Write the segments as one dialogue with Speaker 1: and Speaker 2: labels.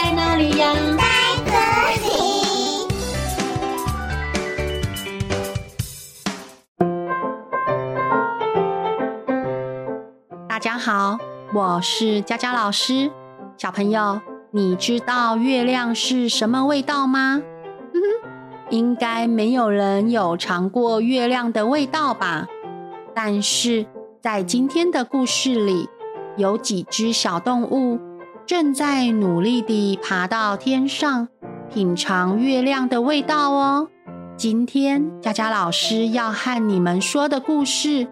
Speaker 1: 在哪里呀？
Speaker 2: 在这里。
Speaker 3: 大家好，我是佳佳老师。小朋友，你知道月亮是什么味道吗？嗯哼，应该没有人有尝过月亮的味道吧？但是在今天的故事里，有几只小动物正在努力地爬到天上，品尝月亮的味道哦。今天佳佳老师要和你们说的故事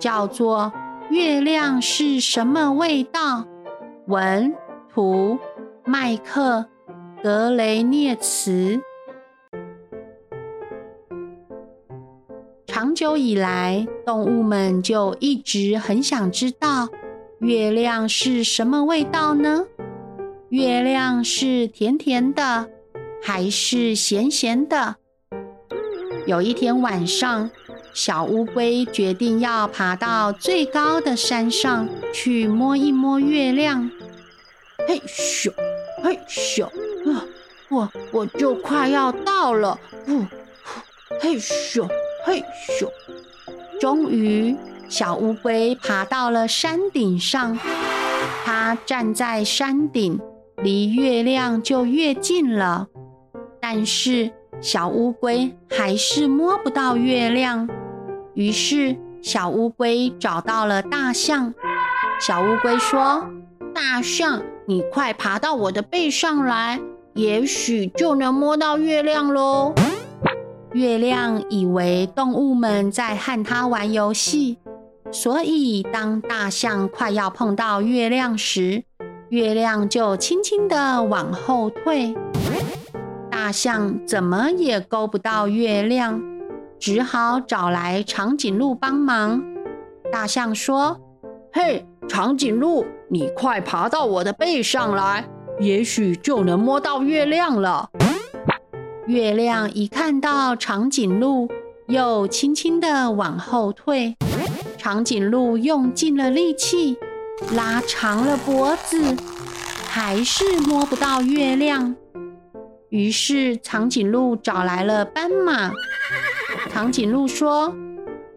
Speaker 3: 叫做《月亮是什么味道》。文图麦克格雷涅茨。长久以来，动物们就一直很想知道月亮是什么味道呢？月亮是甜甜的，还是咸咸的？有一天晚上，小乌龟决定要爬到最高的山上去摸一摸月亮。嘿咻，嘿咻，啊，我我就快要到了，呼，嘿咻，嘿咻。终于，小乌龟爬到了山顶上。它站在山顶，离月亮就越近了。但是，小乌龟还是摸不到月亮。于是，小乌龟找到了大象。小乌龟说：“大象。”你快爬到我的背上来，也许就能摸到月亮喽。月亮以为动物们在和它玩游戏，所以当大象快要碰到月亮时，月亮就轻轻地往后退。大象怎么也勾不到月亮，只好找来长颈鹿帮忙。大象说：“嘿，长颈鹿。”你快爬到我的背上来，也许就能摸到月亮了。月亮一看到长颈鹿，又轻轻地往后退。长颈鹿用尽了力气，拉长了脖子，还是摸不到月亮。于是长颈鹿找来了斑马。长颈鹿说：“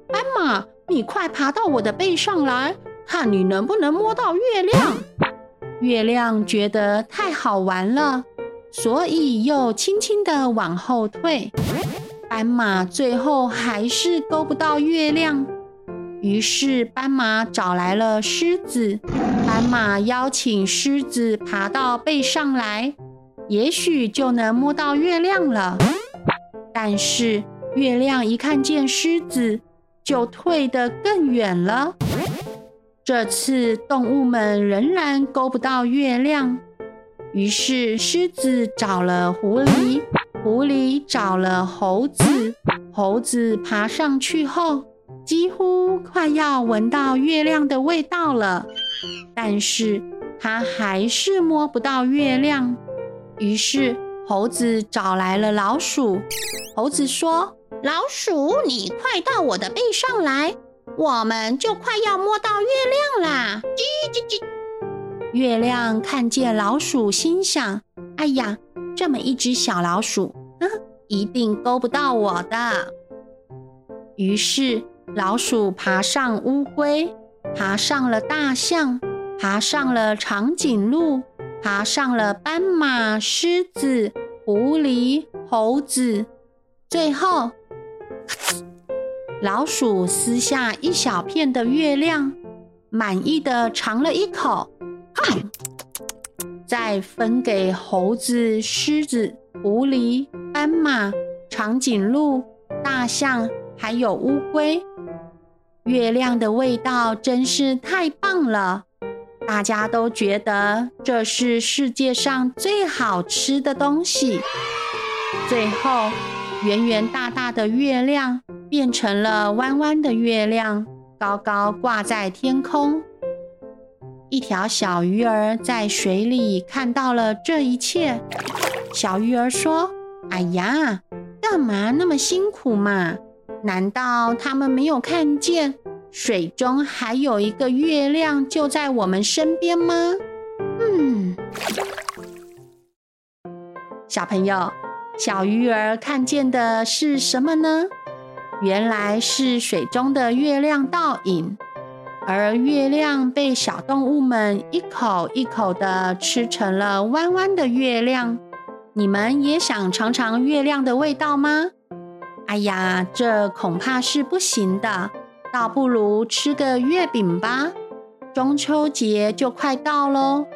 Speaker 3: 斑马，你快爬到我的背上来。”看你能不能摸到月亮。月亮觉得太好玩了，所以又轻轻地往后退。斑马最后还是勾不到月亮，于是斑马找来了狮子。斑马邀请狮子爬到背上来，也许就能摸到月亮了。但是月亮一看见狮子，就退得更远了。这次动物们仍然勾不到月亮，于是狮子找了狐狸，狐狸找了猴子。猴子爬上去后，几乎快要闻到月亮的味道了，但是它还是摸不到月亮。于是猴子找来了老鼠，猴子说：“老鼠，你快到我的背上来。”我们就快要摸到月亮啦！叽叽叽。月亮看见老鼠，心想：“哎呀，这么一只小老鼠，嗯，一定勾不到我的。”于是，老鼠爬上乌龟，爬上了大象，爬上了长颈鹿，爬上了斑马、狮子、狐狸、猴子，最后。老鼠撕下一小片的月亮，满意的尝了一口，再分给猴子、狮子、狐狸、斑马、长颈鹿、大象，还有乌龟。月亮的味道真是太棒了，大家都觉得这是世界上最好吃的东西。最后，圆圆大大的月亮。变成了弯弯的月亮，高高挂在天空。一条小鱼儿在水里看到了这一切。小鱼儿说：“哎呀，干嘛那么辛苦嘛？难道他们没有看见水中还有一个月亮就在我们身边吗？”嗯。小朋友，小鱼儿看见的是什么呢？原来是水中的月亮倒影，而月亮被小动物们一口一口的吃成了弯弯的月亮。你们也想尝尝月亮的味道吗？哎呀，这恐怕是不行的，倒不如吃个月饼吧。中秋节就快到喽。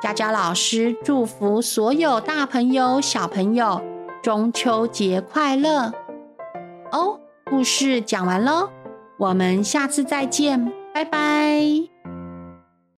Speaker 3: 佳佳老师祝福所有大朋友、小朋友中秋节快乐！哦，故事讲完喽，我们下次再见，拜拜。